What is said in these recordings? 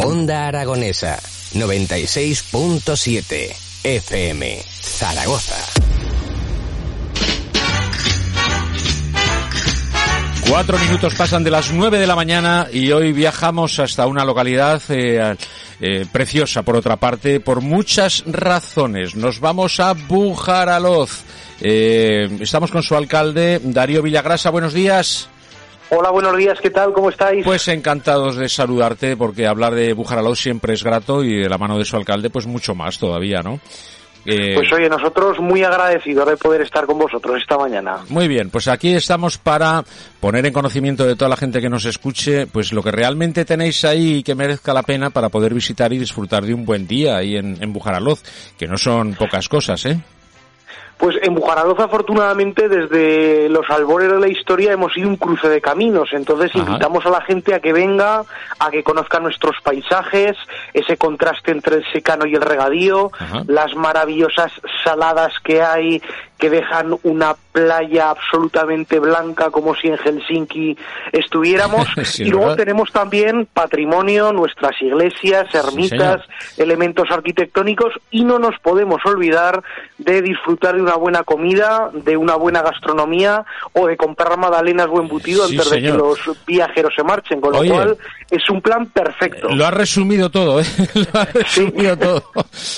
Onda Aragonesa 96.7 FM Zaragoza. Cuatro minutos pasan de las nueve de la mañana y hoy viajamos hasta una localidad eh, eh, preciosa, por otra parte, por muchas razones. Nos vamos a Bujaraloz. Eh, estamos con su alcalde, Darío Villagrasa. Buenos días. Hola, buenos días, ¿qué tal? ¿Cómo estáis? Pues encantados de saludarte porque hablar de Bujaraloz siempre es grato y de la mano de su alcalde pues mucho más todavía, ¿no? Eh, pues oye, nosotros muy agradecidos de poder estar con vosotros esta mañana. Muy bien, pues aquí estamos para poner en conocimiento de toda la gente que nos escuche, pues lo que realmente tenéis ahí y que merezca la pena para poder visitar y disfrutar de un buen día ahí en, en Bujaraloz, que no son pocas cosas, ¿eh? Pues en Bujaraloz, afortunadamente, desde los albores de la historia hemos ido un cruce de caminos. Entonces invitamos a la gente a que venga, a que conozca nuestros paisajes, ese contraste entre el secano y el regadío, las maravillosas saladas que hay que dejan una playa absolutamente blanca como si en Helsinki estuviéramos. y luego tenemos también patrimonio, nuestras iglesias, ermitas, elementos arquitectónicos. Y no nos podemos olvidar de disfrutar de una buena comida, de una buena gastronomía o de comprar magdalenas o embutido antes de que los viajeros se marchen, con lo cual es un plan perfecto. Lo ha resumido todo, ¿eh? Lo ha resumido todo.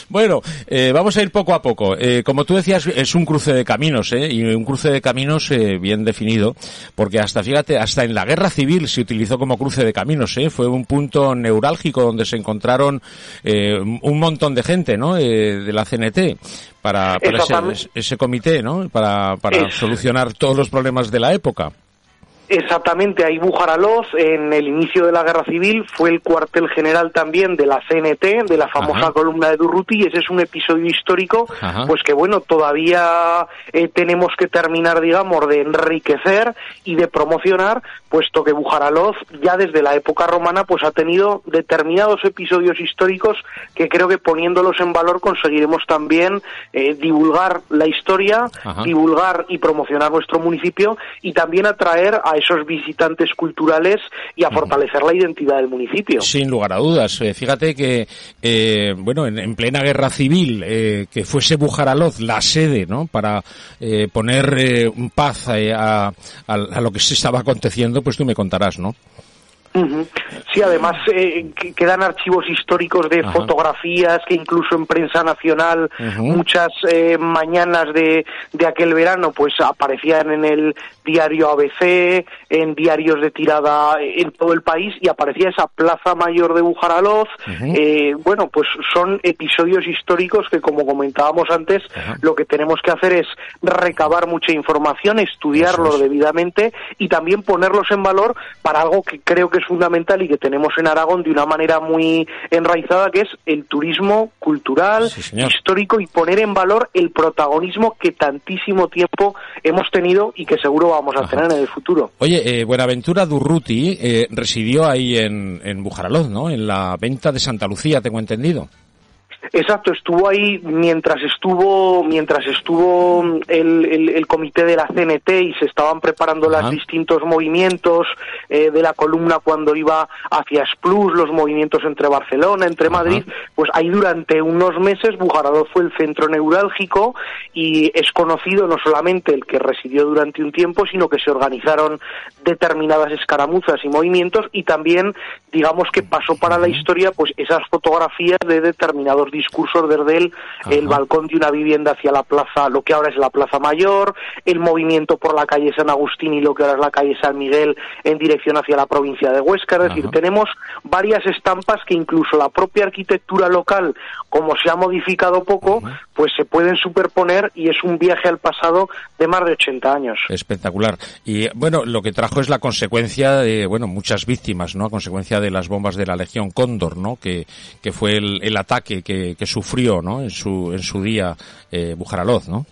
Bueno, eh, vamos a ir poco a poco. Eh, como tú decías, es un cruce de caminos, ¿eh? Y un cruce de caminos eh, bien definido, porque hasta, fíjate, hasta en la guerra civil se utilizó como cruce de caminos, ¿eh? Fue un punto neurálgico donde se encontraron eh, un montón de gente, ¿no? Eh, de la CNT para, para ese, ese, comité, ¿no? Para, para solucionar todos los problemas de la época. Exactamente, ahí Bujaraloz, en el inicio de la Guerra Civil, fue el cuartel general también de la CNT, de la famosa columna de Durruti, y ese es un episodio histórico, pues que bueno, todavía eh, tenemos que terminar, digamos, de enriquecer y de promocionar, puesto que Bujaraloz ya desde la época romana pues ha tenido determinados episodios históricos que creo que poniéndolos en valor conseguiremos también eh, divulgar la historia, divulgar y promocionar nuestro municipio y también atraer a esos visitantes culturales y a fortalecer la identidad del municipio. Sin lugar a dudas. Eh, fíjate que, eh, bueno, en, plena guerra civil, eh, que fuese Bujaraloz la sede, ¿no? Para eh, poner eh, paz a, a, a lo que se estaba aconteciendo, pues tú me contarás, ¿no? Sí, además eh, quedan archivos históricos de fotografías que incluso en prensa nacional muchas eh, mañanas de, de, aquel verano pues aparecían en el diario ABC, en diarios de tirada en todo el país y aparecía esa plaza mayor de Bujaraloz. eh, bueno, pues son episodios históricos que como comentábamos antes, lo que tenemos que hacer es recabar mucha información, estudiarlo debidamente y también ponerlos en valor para algo que creo que es fundamental y que tenemos en Aragón de una manera muy enraizada, que es el turismo cultural, histórico y poner en valor el protagonismo que tantísimo tiempo hemos tenido y que seguro vamos a Ajá. tener en el futuro. Oye, eh, Buenaventura Durruti eh, residió ahí en, en Bujaraloz, ¿no? En la venta de Santa Lucía, tengo entendido. Exacto, estuvo ahí mientras estuvo mientras estuvo el, el, el comité de la CNT y se estaban preparando los distintos movimientos eh, de la columna cuando iba hacia Splus, los movimientos entre Barcelona, entre Madrid, pues ahí durante unos meses Bujarado fue el centro neurálgico y es conocido no solamente el que residió durante un tiempo, sino que se organizaron determinadas escaramuzas y movimientos y también digamos que pasó para la historia pues esas fotografías de determinados discursos desde el, el, balcón de una vivienda hacia la plaza, lo que ahora es la Plaza Mayor, el movimiento por la calle San Agustín y lo que ahora es la calle San Miguel en dirección hacia la provincia de Huesca. Es decir, Ajá. tenemos varias estampas que incluso la propia arquitectura local, como se ha modificado poco, Ajá. pues se pueden superponer y es un viaje al pasado de más de 80 años. Espectacular. Y bueno, lo que trajo es la consecuencia de, bueno, muchas víctimas, ¿no? A consecuencia de las bombas de la Legión Cóndor, ¿no? Que, que fue el, el ataque que, que, sufrió ¿no? en, su, en su día eh, Bujaraloz, ¿no?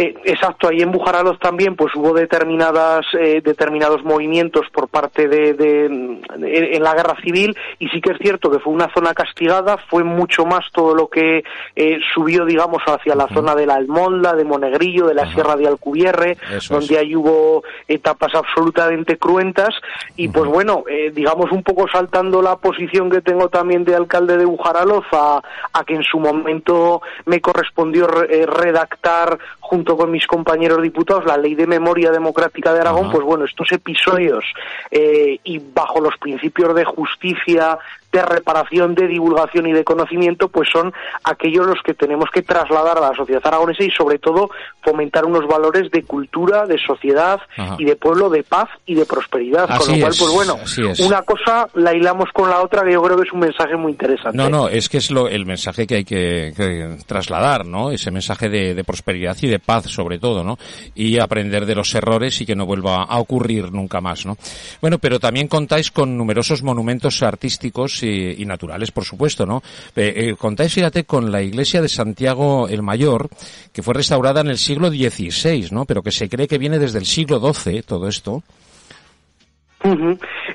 Eh, exacto, ahí en Bujaraloz también pues hubo determinadas eh, determinados movimientos por parte de, de, en la guerra civil y sí que es cierto que fue una zona castigada, fue mucho más todo lo que eh, subió digamos hacia la zona de la Almolda, de Monegrillo, de la Sierra de Alcubierre, donde ahí hubo etapas absolutamente cruentas y pues bueno, eh, digamos un poco saltando la posición que tengo también de alcalde de Bujaraloz a, a que en su momento me correspondió redactar junto con mis compañeros diputados la ley de memoria democrática de Aragón, pues bueno, estos episodios eh, y bajo los principios de justicia, de reparación, de divulgación y de conocimiento, pues son aquellos los que tenemos que trasladar a la sociedad aragonesa y sobre todo fomentar unos valores de cultura, de sociedad y de pueblo, de paz y de prosperidad. con lo cual, pues bueno, una cosa la hilamos con la otra que yo creo que es un mensaje muy interesante. No, no, es que es lo, el mensaje que hay que, trasladar, ¿no? Ese mensaje de, de, prosperidad y de paz sobre todo, ¿no? Y aprender de los errores y que no vuelva a ocurrir nunca más, ¿no? Bueno, pero también contáis con numerosos monumentos artísticos y, naturales, por supuesto, ¿no? Eh, eh, contáis, fíjate, con la iglesia de Santiago el Mayor, que fue restaurada en el siglo XVI, ¿no? Pero que se cree que viene desde el siglo XII, todo esto.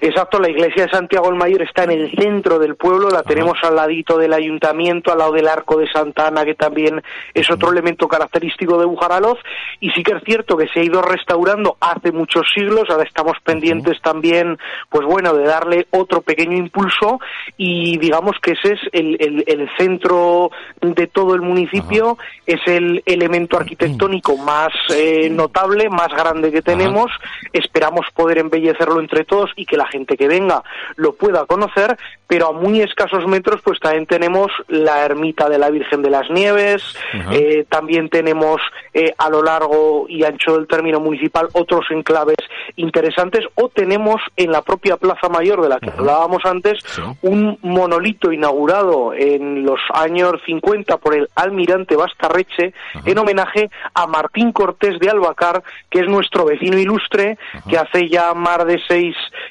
Exacto, la iglesia de Santiago el Mayor está en el centro del pueblo, la tenemos al ladito del ayuntamiento, al lado del arco de Santa Ana, que también es otro elemento característico de Bujaraloz, y sí que es cierto que se ha ido restaurando hace muchos siglos, ahora estamos pendientes también, pues bueno, de darle otro pequeño impulso, y digamos que ese es el, el, centro de todo el municipio, es el elemento arquitectónico más eh, notable, más grande que tenemos, esperamos poder embellecerlo entre todos y que la gente que venga lo pueda conocer, pero a muy escasos metros pues también tenemos la ermita de la Virgen de las Nieves, eh, también tenemos eh, a lo largo y ancho del término municipal otros enclaves interesantes o tenemos en la propia Plaza Mayor de la que hablábamos antes un monolito inaugurado en los años 50 por el almirante Bastarreche en homenaje a Martín Cortés de Albacar, que es nuestro vecino ilustre, que hace ya más de seis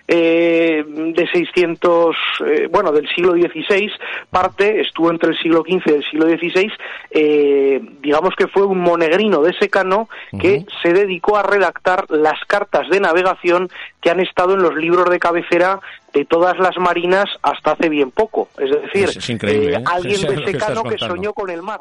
eh, de 600, eh, bueno, del siglo XVI, parte, estuvo entre el siglo XV y el siglo XVI, eh, digamos que fue un monegrino de secano que se dedicó a redactar las cartas de navegación que han estado en los libros de cabecera de todas las marinas hasta hace bien poco. Es decir, alguien de secano que, soñó con el mar.